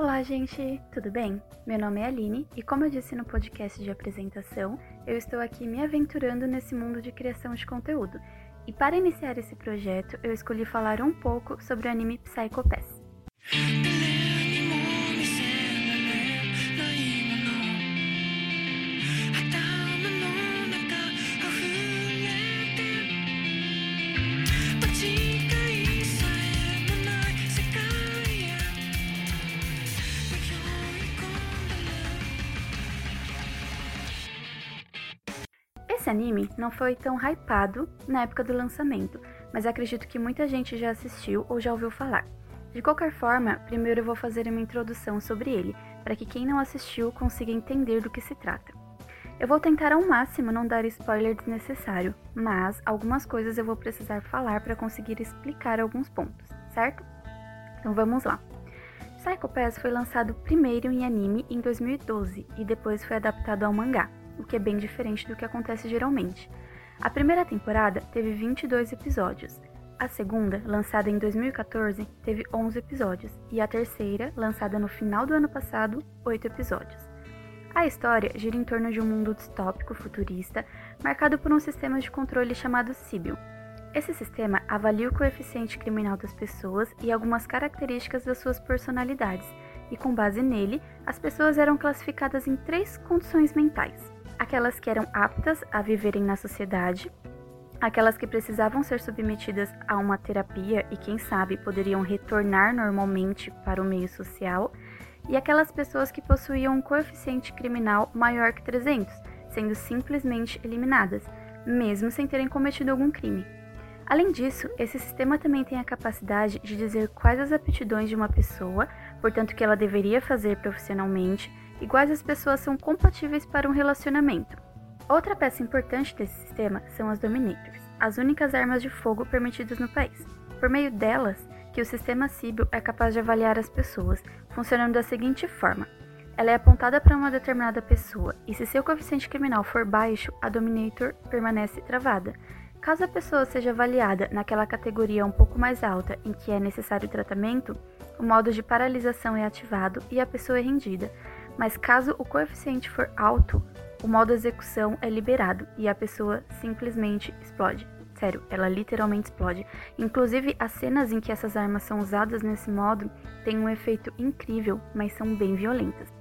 Olá, gente, tudo bem? Meu nome é Aline e, como eu disse no podcast de apresentação, eu estou aqui me aventurando nesse mundo de criação de conteúdo. E para iniciar esse projeto, eu escolhi falar um pouco sobre o anime Psycho Pass. Não foi tão hypado na época do lançamento, mas acredito que muita gente já assistiu ou já ouviu falar. De qualquer forma, primeiro eu vou fazer uma introdução sobre ele, para que quem não assistiu consiga entender do que se trata. Eu vou tentar ao máximo não dar spoiler desnecessário, mas algumas coisas eu vou precisar falar para conseguir explicar alguns pontos, certo? Então vamos lá. Psycho Pass foi lançado primeiro em anime em 2012 e depois foi adaptado ao mangá o que é bem diferente do que acontece geralmente. A primeira temporada teve 22 episódios, a segunda, lançada em 2014, teve 11 episódios, e a terceira, lançada no final do ano passado, 8 episódios. A história gira em torno de um mundo distópico futurista, marcado por um sistema de controle chamado Sibyl. Esse sistema avalia o coeficiente criminal das pessoas e algumas características das suas personalidades, e com base nele, as pessoas eram classificadas em três condições mentais: aquelas que eram aptas a viverem na sociedade, aquelas que precisavam ser submetidas a uma terapia e, quem sabe, poderiam retornar normalmente para o meio social, e aquelas pessoas que possuíam um coeficiente criminal maior que 300, sendo simplesmente eliminadas, mesmo sem terem cometido algum crime. Além disso, esse sistema também tem a capacidade de dizer quais as aptidões de uma pessoa, portanto, que ela deveria fazer profissionalmente, iguais as pessoas são compatíveis para um relacionamento. Outra peça importante desse sistema são as Dominators, as únicas armas de fogo permitidas no país. Por meio delas, que o sistema Sibyl é capaz de avaliar as pessoas, funcionando da seguinte forma: ela é apontada para uma determinada pessoa, e se seu coeficiente criminal for baixo, a Dominator permanece travada. Caso a pessoa seja avaliada naquela categoria um pouco mais alta em que é necessário tratamento, o modo de paralisação é ativado e a pessoa é rendida, mas caso o coeficiente for alto, o modo execução é liberado e a pessoa simplesmente explode. Sério, ela literalmente explode. Inclusive, as cenas em que essas armas são usadas nesse modo têm um efeito incrível, mas são bem violentas.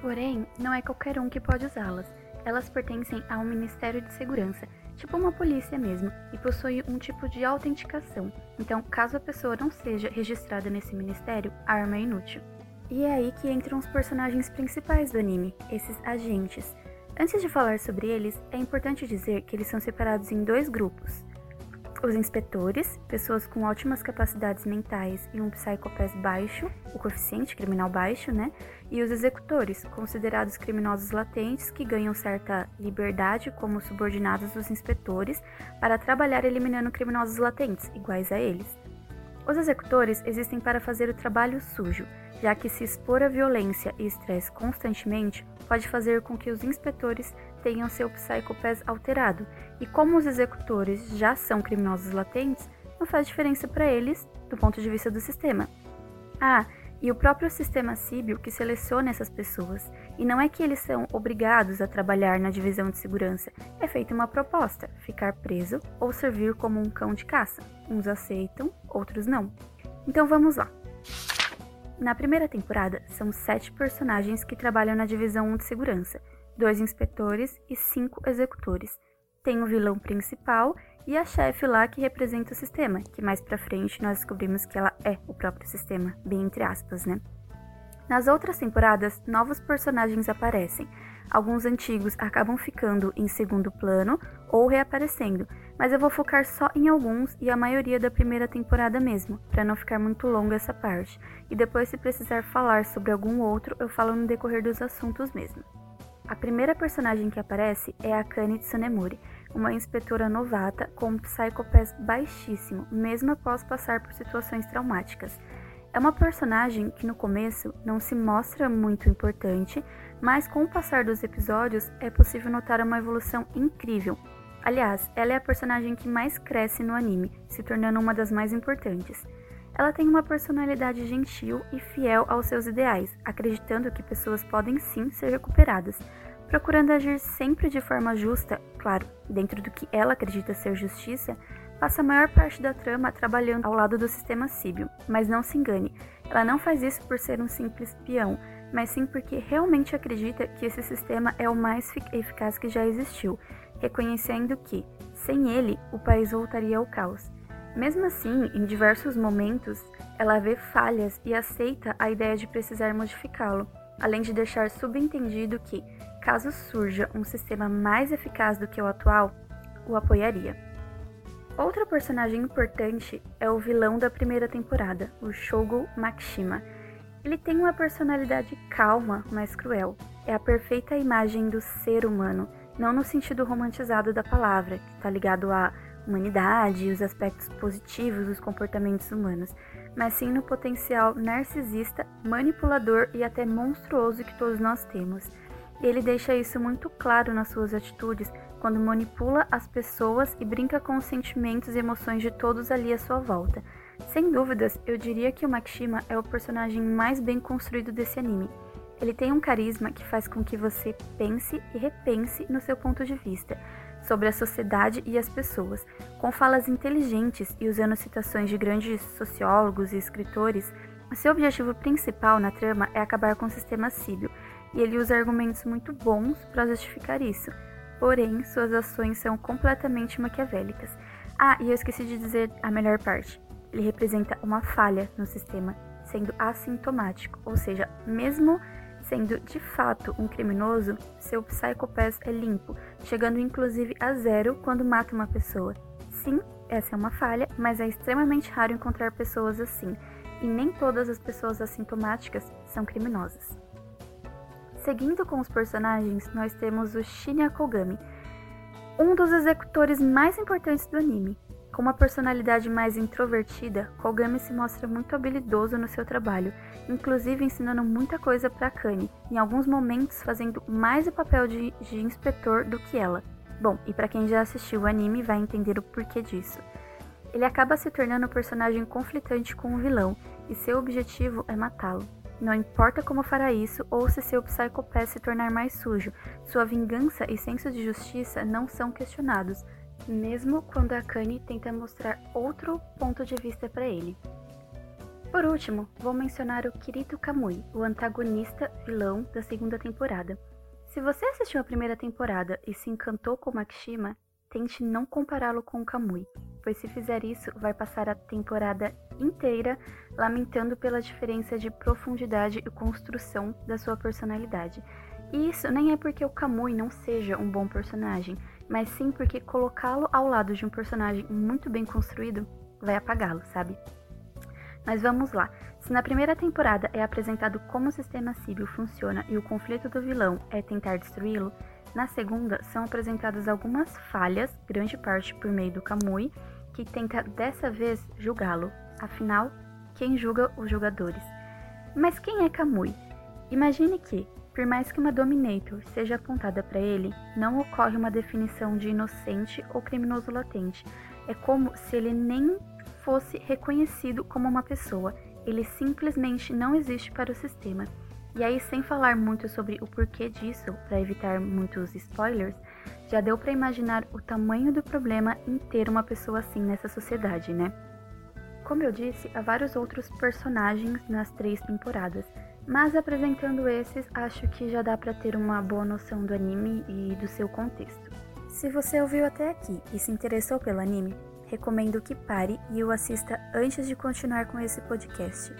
Porém, não é qualquer um que pode usá-las. Elas pertencem a um Ministério de Segurança, tipo uma polícia mesmo, e possuem um tipo de autenticação. Então, caso a pessoa não seja registrada nesse ministério, a arma é inútil. E é aí que entram os personagens principais do anime, esses agentes. Antes de falar sobre eles, é importante dizer que eles são separados em dois grupos. Os inspetores, pessoas com ótimas capacidades mentais e um psicopath baixo, o coeficiente criminal baixo, né? E os executores, considerados criminosos latentes que ganham certa liberdade como subordinados dos inspetores para trabalhar eliminando criminosos latentes, iguais a eles. Os executores existem para fazer o trabalho sujo, já que se expor à violência e estresse constantemente pode fazer com que os inspetores tenham seu psicopath alterado, e como os executores já são criminosos latentes, não faz diferença para eles do ponto de vista do sistema. Ah, e o próprio sistema Sibyl que seleciona essas pessoas, e não é que eles são obrigados a trabalhar na divisão de segurança, é feita uma proposta, ficar preso ou servir como um cão de caça. Uns aceitam, outros não. Então vamos lá. Na primeira temporada, são sete personagens que trabalham na divisão 1 de segurança, dois inspetores e cinco executores. Tem o vilão principal e a chefe lá que representa o sistema, que mais pra frente nós descobrimos que ela é o próprio sistema, bem entre aspas, né? Nas outras temporadas, novos personagens aparecem. Alguns antigos acabam ficando em segundo plano ou reaparecendo, mas eu vou focar só em alguns e a maioria da primeira temporada mesmo, para não ficar muito longa essa parte. E depois, se precisar falar sobre algum outro, eu falo no decorrer dos assuntos mesmo. A primeira personagem que aparece é a Kane Tsunemori, uma inspetora novata com um psicopath baixíssimo, mesmo após passar por situações traumáticas. É uma personagem que no começo não se mostra muito importante, mas com o passar dos episódios é possível notar uma evolução incrível, Aliás, ela é a personagem que mais cresce no anime, se tornando uma das mais importantes. Ela tem uma personalidade gentil e fiel aos seus ideais, acreditando que pessoas podem sim ser recuperadas, procurando agir sempre de forma justa, claro, dentro do que ela acredita ser justiça, passa a maior parte da trama trabalhando ao lado do sistema Síbio. Mas não se engane, ela não faz isso por ser um simples peão, mas sim porque realmente acredita que esse sistema é o mais eficaz que já existiu, reconhecendo que, sem ele, o país voltaria ao caos. Mesmo assim, em diversos momentos, ela vê falhas e aceita a ideia de precisar modificá-lo, além de deixar subentendido que, caso surja um sistema mais eficaz do que o atual, o apoiaria. Outra personagem importante é o vilão da primeira temporada, o Shogo Makishima. Ele tem uma personalidade calma, mas cruel. É a perfeita imagem do ser humano, não no sentido romantizado da palavra, que está ligado à humanidade os aspectos positivos dos comportamentos humanos, mas sim no potencial narcisista, manipulador e até monstruoso que todos nós temos. Ele deixa isso muito claro nas suas atitudes quando manipula as pessoas e brinca com os sentimentos e emoções de todos ali à sua volta. Sem dúvidas, eu diria que o Makishima é o personagem mais bem construído desse anime. Ele tem um carisma que faz com que você pense e repense no seu ponto de vista sobre a sociedade e as pessoas, com falas inteligentes e usando citações de grandes sociólogos e escritores. Seu objetivo principal na trama é acabar com o sistema síbio, e ele usa argumentos muito bons para justificar isso porém suas ações são completamente maquiavélicas. Ah, e eu esqueci de dizer a melhor parte. Ele representa uma falha no sistema, sendo assintomático, ou seja, mesmo sendo de fato um criminoso, seu Psychopath é limpo, chegando inclusive a zero quando mata uma pessoa. Sim, essa é uma falha, mas é extremamente raro encontrar pessoas assim, e nem todas as pessoas assintomáticas são criminosas. Seguindo com os personagens, nós temos o Shinya Kogami, um dos executores mais importantes do anime. Com uma personalidade mais introvertida, Kogami se mostra muito habilidoso no seu trabalho, inclusive ensinando muita coisa para Akane, em alguns momentos fazendo mais o papel de, de inspetor do que ela. Bom, e para quem já assistiu o anime vai entender o porquê disso. Ele acaba se tornando um personagem conflitante com o vilão, e seu objetivo é matá-lo. Não importa como fará isso ou se seu psicopé se tornar mais sujo, sua vingança e senso de justiça não são questionados, mesmo quando a Kanye tenta mostrar outro ponto de vista para ele. Por último, vou mencionar o Kirito Kamui, o antagonista vilão da segunda temporada. Se você assistiu a primeira temporada e se encantou com Makishima, tente não compará-lo com o Kamui, pois se fizer isso, vai passar a temporada inteira lamentando pela diferença de profundidade e construção da sua personalidade. E isso nem é porque o Kamui não seja um bom personagem, mas sim porque colocá-lo ao lado de um personagem muito bem construído vai apagá-lo, sabe? Mas vamos lá. Se na primeira temporada é apresentado como o sistema Síbio funciona e o conflito do vilão é tentar destruí-lo, na segunda são apresentadas algumas falhas, grande parte por meio do Kamui, que tenta dessa vez julgá-lo. Afinal, quem julga os jogadores? Mas quem é Kamui? Imagine que, por mais que uma Dominator seja apontada para ele, não ocorre uma definição de inocente ou criminoso latente. É como se ele nem fosse reconhecido como uma pessoa, ele simplesmente não existe para o sistema. E aí, sem falar muito sobre o porquê disso, para evitar muitos spoilers, já deu para imaginar o tamanho do problema em ter uma pessoa assim nessa sociedade, né? Como eu disse, há vários outros personagens nas três temporadas, mas apresentando esses, acho que já dá para ter uma boa noção do anime e do seu contexto. Se você ouviu até aqui e se interessou pelo anime, recomendo que pare e o assista antes de continuar com esse podcast.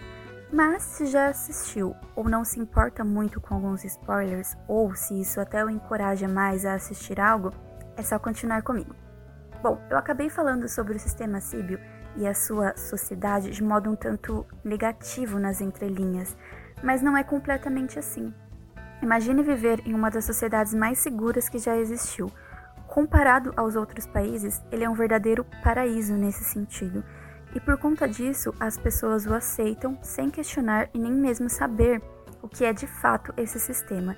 Mas se já assistiu ou não se importa muito com alguns spoilers, ou se isso até o encoraja mais a assistir algo, é só continuar comigo. Bom, eu acabei falando sobre o sistema Síbio e a sua sociedade de modo um tanto negativo nas entrelinhas, mas não é completamente assim. Imagine viver em uma das sociedades mais seguras que já existiu. Comparado aos outros países, ele é um verdadeiro paraíso nesse sentido e por conta disso as pessoas o aceitam sem questionar e nem mesmo saber o que é de fato esse sistema.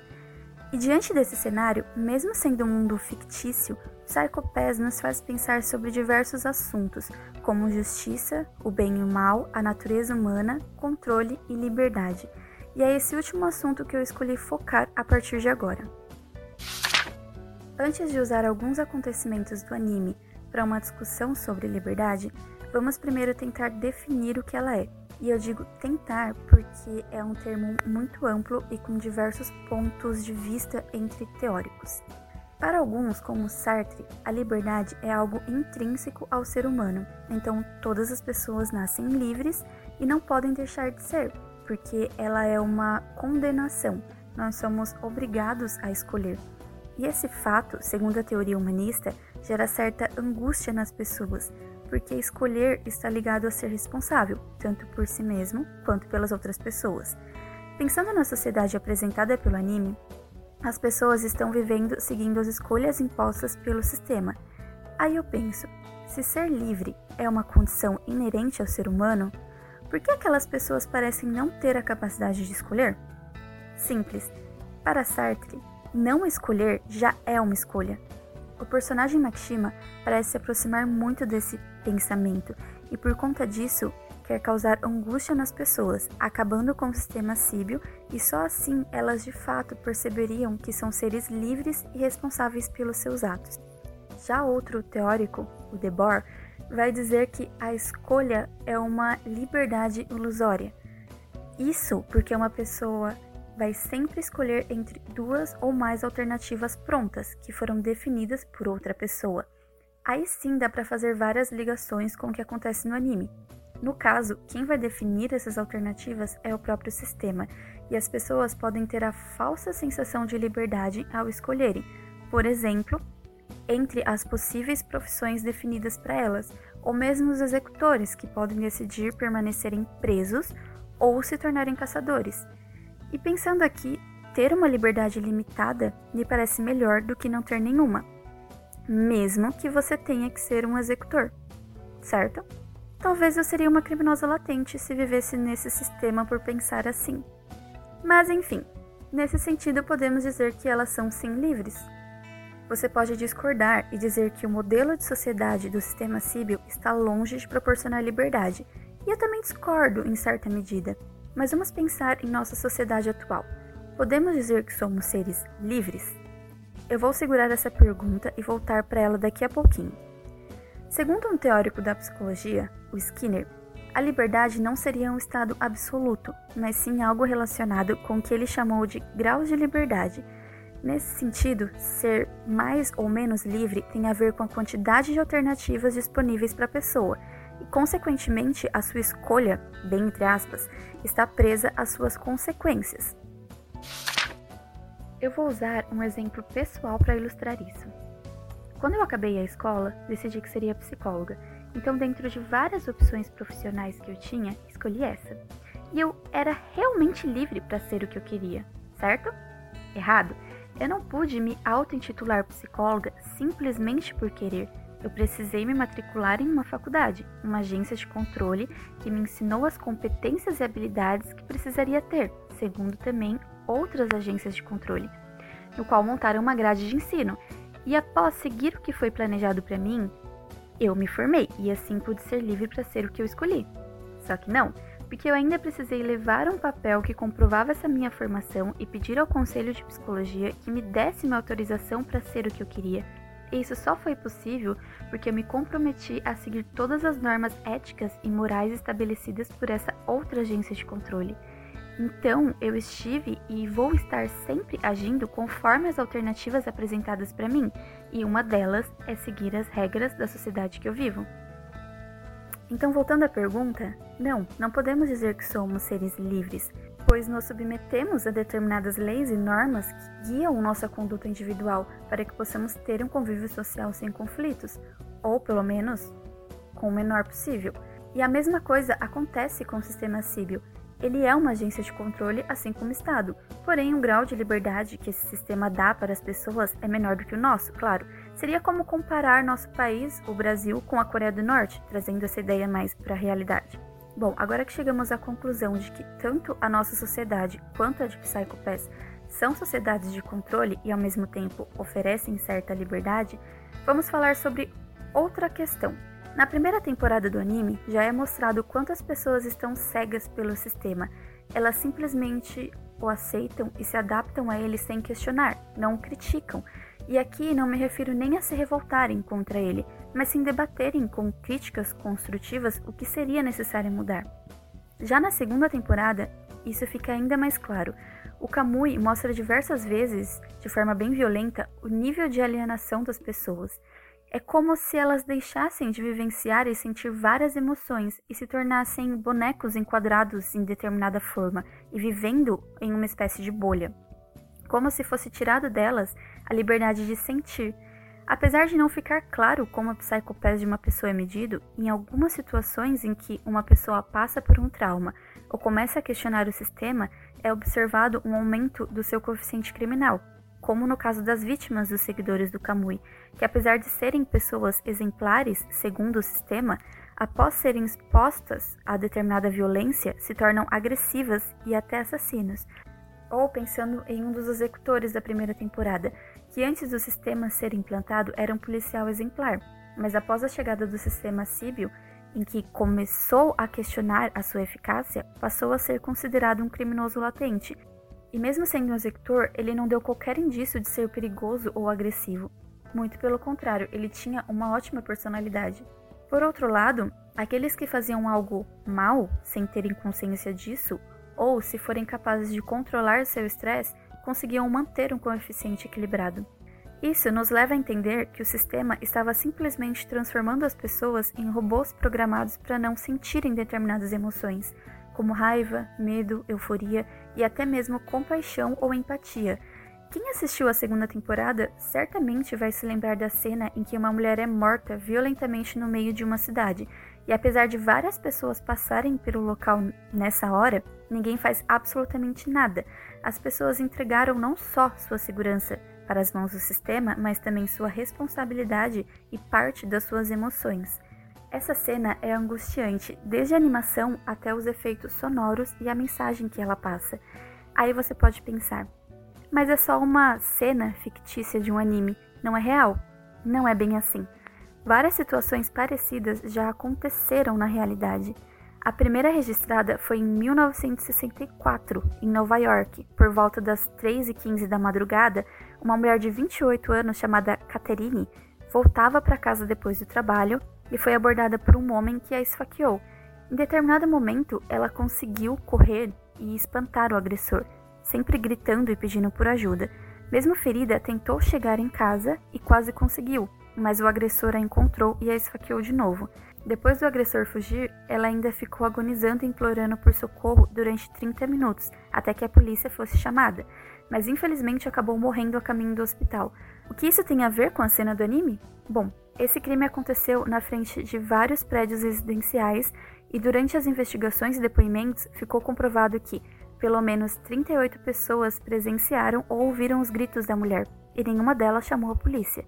E diante desse cenário, mesmo sendo um mundo fictício, Psycho Pass nos faz pensar sobre diversos assuntos, como justiça, o bem e o mal, a natureza humana, controle e liberdade. E é esse último assunto que eu escolhi focar a partir de agora. Antes de usar alguns acontecimentos do anime para uma discussão sobre liberdade, vamos primeiro tentar definir o que ela é. E eu digo tentar porque é um termo muito amplo e com diversos pontos de vista entre teóricos. Para alguns, como Sartre, a liberdade é algo intrínseco ao ser humano, então todas as pessoas nascem livres e não podem deixar de ser, porque ela é uma condenação, nós somos obrigados a escolher. E esse fato, segundo a teoria humanista, gera certa angústia nas pessoas, porque escolher está ligado a ser responsável, tanto por si mesmo quanto pelas outras pessoas. Pensando na sociedade apresentada pelo anime, as pessoas estão vivendo seguindo as escolhas impostas pelo sistema. Aí eu penso, se ser livre é uma condição inerente ao ser humano, por que aquelas pessoas parecem não ter a capacidade de escolher? Simples. Para Sartre, não escolher já é uma escolha. O personagem Maxima parece se aproximar muito desse pensamento e, por conta disso, quer causar angústia nas pessoas, acabando com o sistema síbio, e só assim elas de fato perceberiam que são seres livres e responsáveis pelos seus atos. Já outro teórico, o Debord, vai dizer que a escolha é uma liberdade ilusória. Isso porque uma pessoa vai sempre escolher entre duas ou mais alternativas prontas que foram definidas por outra pessoa. Aí sim dá para fazer várias ligações com o que acontece no anime. No caso, quem vai definir essas alternativas é o próprio sistema, e as pessoas podem ter a falsa sensação de liberdade ao escolherem, por exemplo, entre as possíveis profissões definidas para elas, ou mesmo os executores, que podem decidir permanecerem presos ou se tornarem caçadores. E pensando aqui, ter uma liberdade limitada me parece melhor do que não ter nenhuma, mesmo que você tenha que ser um executor, certo? Talvez eu seria uma criminosa latente se vivesse nesse sistema por pensar assim. Mas enfim, nesse sentido podemos dizer que elas são sim livres. Você pode discordar e dizer que o modelo de sociedade do sistema civil está longe de proporcionar liberdade, e eu também discordo em certa medida. Mas vamos pensar em nossa sociedade atual. Podemos dizer que somos seres livres? Eu vou segurar essa pergunta e voltar para ela daqui a pouquinho. Segundo um teórico da psicologia, o Skinner, a liberdade não seria um estado absoluto, mas sim algo relacionado com o que ele chamou de graus de liberdade. Nesse sentido, ser mais ou menos livre tem a ver com a quantidade de alternativas disponíveis para a pessoa e, consequentemente, a sua escolha, bem entre aspas, está presa às suas consequências. Eu vou usar um exemplo pessoal para ilustrar isso. Quando eu acabei a escola, decidi que seria psicóloga, então, dentro de várias opções profissionais que eu tinha, escolhi essa. E eu era realmente livre para ser o que eu queria, certo? Errado? Eu não pude me auto-intitular psicóloga simplesmente por querer eu precisei me matricular em uma faculdade, uma agência de controle que me ensinou as competências e habilidades que precisaria ter, segundo também outras agências de controle, no qual montaram uma grade de ensino. E após seguir o que foi planejado para mim, eu me formei e assim pude ser livre para ser o que eu escolhi. Só que não, porque eu ainda precisei levar um papel que comprovava essa minha formação e pedir ao conselho de psicologia que me desse uma autorização para ser o que eu queria e isso só foi possível porque eu me comprometi a seguir todas as normas éticas e morais estabelecidas por essa outra agência de controle. Então, eu estive e vou estar sempre agindo conforme as alternativas apresentadas para mim, e uma delas é seguir as regras da sociedade que eu vivo. Então, voltando à pergunta, não, não podemos dizer que somos seres livres, pois nos submetemos a determinadas leis e normas que guiam nossa conduta individual para que possamos ter um convívio social sem conflitos, ou pelo menos com o menor possível. E a mesma coisa acontece com o sistema civil. Ele é uma agência de controle, assim como o Estado. Porém, o grau de liberdade que esse sistema dá para as pessoas é menor do que o nosso, claro. Seria como comparar nosso país, o Brasil, com a Coreia do Norte, trazendo essa ideia mais para a realidade. Bom, agora que chegamos à conclusão de que tanto a nossa sociedade quanto a de Psychopaths são sociedades de controle e ao mesmo tempo oferecem certa liberdade, vamos falar sobre outra questão. Na primeira temporada do anime, já é mostrado quantas pessoas estão cegas pelo sistema. Elas simplesmente o aceitam e se adaptam a ele sem questionar, não o criticam. E aqui não me refiro nem a se revoltarem contra ele, mas sim debaterem com críticas construtivas o que seria necessário mudar. Já na segunda temporada, isso fica ainda mais claro. O Kamui mostra diversas vezes, de forma bem violenta, o nível de alienação das pessoas. É como se elas deixassem de vivenciar e sentir várias emoções e se tornassem bonecos enquadrados em determinada forma e vivendo em uma espécie de bolha. Como se fosse tirado delas a liberdade de sentir. Apesar de não ficar claro como a psicopatia de uma pessoa é medido, em algumas situações em que uma pessoa passa por um trauma ou começa a questionar o sistema, é observado um aumento do seu coeficiente criminal, como no caso das vítimas dos seguidores do Kamui, que apesar de serem pessoas exemplares segundo o sistema, após serem expostas a determinada violência, se tornam agressivas e até assassinos. Ou pensando em um dos executores da primeira temporada, que antes do sistema ser implantado era um policial exemplar, mas após a chegada do sistema Síbio, em que começou a questionar a sua eficácia, passou a ser considerado um criminoso latente e mesmo sendo um executor, ele não deu qualquer indício de ser perigoso ou agressivo. Muito pelo contrário, ele tinha uma ótima personalidade. Por outro lado, aqueles que faziam algo mal sem terem consciência disso, ou se forem capazes de controlar seu estresse, conseguiam manter um coeficiente equilibrado. Isso nos leva a entender que o sistema estava simplesmente transformando as pessoas em robôs programados para não sentirem determinadas emoções, como raiva, medo, euforia e até mesmo compaixão ou empatia. Quem assistiu à segunda temporada certamente vai se lembrar da cena em que uma mulher é morta violentamente no meio de uma cidade, e apesar de várias pessoas passarem pelo local nessa hora, ninguém faz absolutamente nada. As pessoas entregaram não só sua segurança para as mãos do sistema, mas também sua responsabilidade e parte das suas emoções. Essa cena é angustiante, desde a animação até os efeitos sonoros e a mensagem que ela passa. Aí você pode pensar, mas é só uma cena fictícia de um anime, não é real? Não é bem assim. Várias situações parecidas já aconteceram na realidade. A primeira registrada foi em 1964, em Nova York. Por volta das 3h15 da madrugada, uma mulher de 28 anos chamada Catherine voltava para casa depois do trabalho e foi abordada por um homem que a esfaqueou. Em determinado momento, ela conseguiu correr e espantar o agressor, sempre gritando e pedindo por ajuda. Mesmo ferida, tentou chegar em casa e quase conseguiu, mas o agressor a encontrou e a esfaqueou de novo. Depois do agressor fugir, ela ainda ficou agonizando e implorando por socorro durante 30 minutos, até que a polícia fosse chamada, mas infelizmente acabou morrendo a caminho do hospital. O que isso tem a ver com a cena do anime? Bom, esse crime aconteceu na frente de vários prédios residenciais e durante as investigações e depoimentos ficou comprovado que pelo menos 38 pessoas presenciaram ou ouviram os gritos da mulher e nenhuma delas chamou a polícia.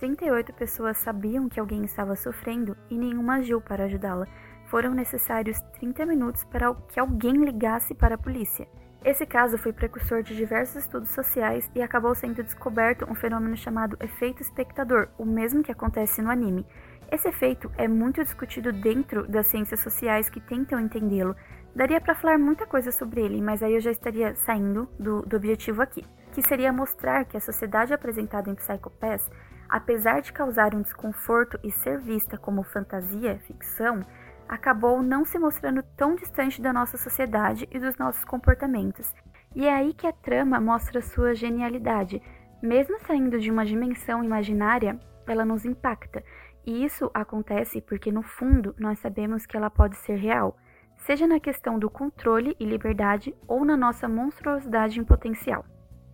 38 pessoas sabiam que alguém estava sofrendo e nenhuma agiu para ajudá-la. Foram necessários 30 minutos para que alguém ligasse para a polícia. Esse caso foi precursor de diversos estudos sociais e acabou sendo descoberto um fenômeno chamado efeito espectador, o mesmo que acontece no anime. Esse efeito é muito discutido dentro das ciências sociais que tentam entendê-lo. Daria para falar muita coisa sobre ele, mas aí eu já estaria saindo do, do objetivo aqui, que seria mostrar que a sociedade apresentada em Psycho Pass, apesar de causar um desconforto e ser vista como fantasia, ficção, acabou não se mostrando tão distante da nossa sociedade e dos nossos comportamentos. E é aí que a trama mostra sua genialidade. Mesmo saindo de uma dimensão imaginária, ela nos impacta. E isso acontece porque, no fundo, nós sabemos que ela pode ser real, seja na questão do controle e liberdade ou na nossa monstruosidade em potencial.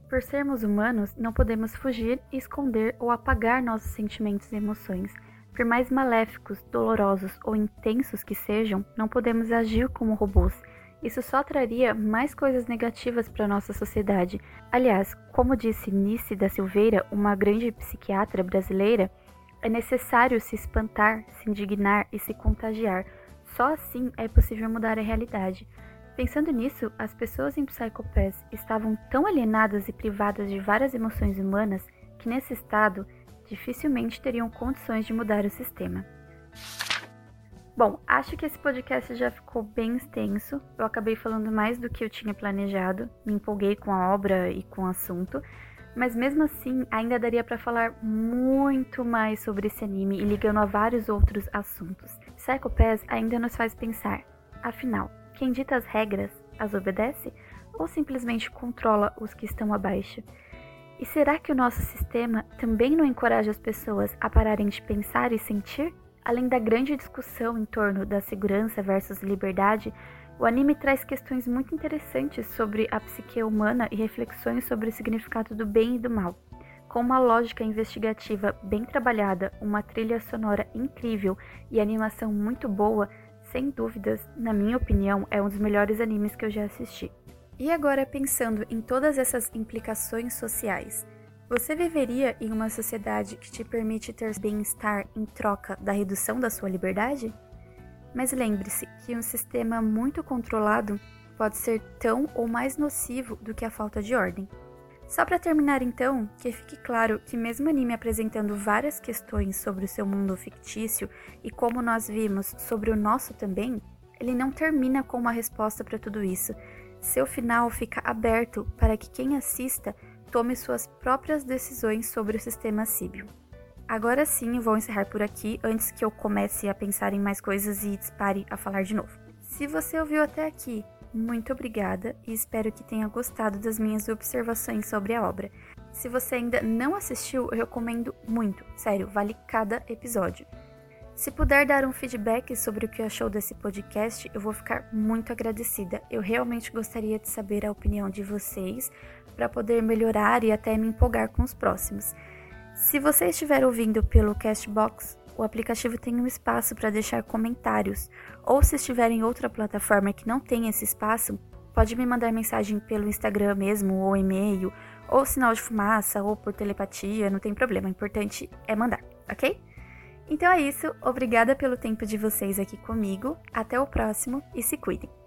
Por sermos humanos, não podemos fugir, esconder ou apagar nossos sentimentos e emoções. Por mais maléficos, dolorosos ou intensos que sejam, não podemos agir como robôs. Isso só traria mais coisas negativas para nossa sociedade. Aliás, como disse Nice da Silveira, uma grande psiquiatra brasileira, é necessário se espantar, se indignar e se contagiar. Só assim é possível mudar a realidade. Pensando nisso, as pessoas em Psychopaths estavam tão alienadas e privadas de várias emoções humanas que, nesse estado, dificilmente teriam condições de mudar o sistema. Bom, acho que esse podcast já ficou bem extenso. Eu acabei falando mais do que eu tinha planejado, me empolguei com a obra e com o assunto, mas mesmo assim ainda daria para falar muito mais sobre esse anime e ligando a vários outros assuntos. Psycho Pass ainda nos faz pensar, afinal, quem dita as regras as obedece ou simplesmente controla os que estão abaixo? E será que o nosso sistema também não encoraja as pessoas a pararem de pensar e sentir? Além da grande discussão em torno da segurança versus liberdade, o anime traz questões muito interessantes sobre a psique humana e reflexões sobre o significado do bem e do mal. Com uma lógica investigativa bem trabalhada, uma trilha sonora incrível e animação muito boa, sem dúvidas, na minha opinião, é um dos melhores animes que eu já assisti. E agora pensando em todas essas implicações sociais, você viveria em uma sociedade que te permite ter bem-estar em troca da redução da sua liberdade? Mas lembre-se que um sistema muito controlado pode ser tão ou mais nocivo do que a falta de ordem. Só para terminar então, que fique claro que mesmo anime apresentando várias questões sobre o seu mundo fictício e como nós vimos sobre o nosso também, ele não termina com uma resposta para tudo isso. Seu final fica aberto para que quem assista tome suas próprias decisões sobre o sistema Síbio. Agora sim, vou encerrar por aqui antes que eu comece a pensar em mais coisas e dispare a falar de novo. Se você ouviu até aqui, muito obrigada e espero que tenha gostado das minhas observações sobre a obra. Se você ainda não assistiu, eu recomendo muito, sério, vale cada episódio. Se puder dar um feedback sobre o que achou desse podcast, eu vou ficar muito agradecida. Eu realmente gostaria de saber a opinião de vocês para poder melhorar e até me empolgar com os próximos. Se você estiver ouvindo pelo Castbox, o aplicativo tem um espaço para deixar comentários, ou se estiver em outra plataforma que não tem esse espaço, pode me mandar mensagem pelo Instagram mesmo, ou e-mail, ou sinal de fumaça, ou por telepatia, não tem problema, o importante é mandar, ok? Então é isso, obrigada pelo tempo de vocês aqui comigo, até o próximo e se cuidem!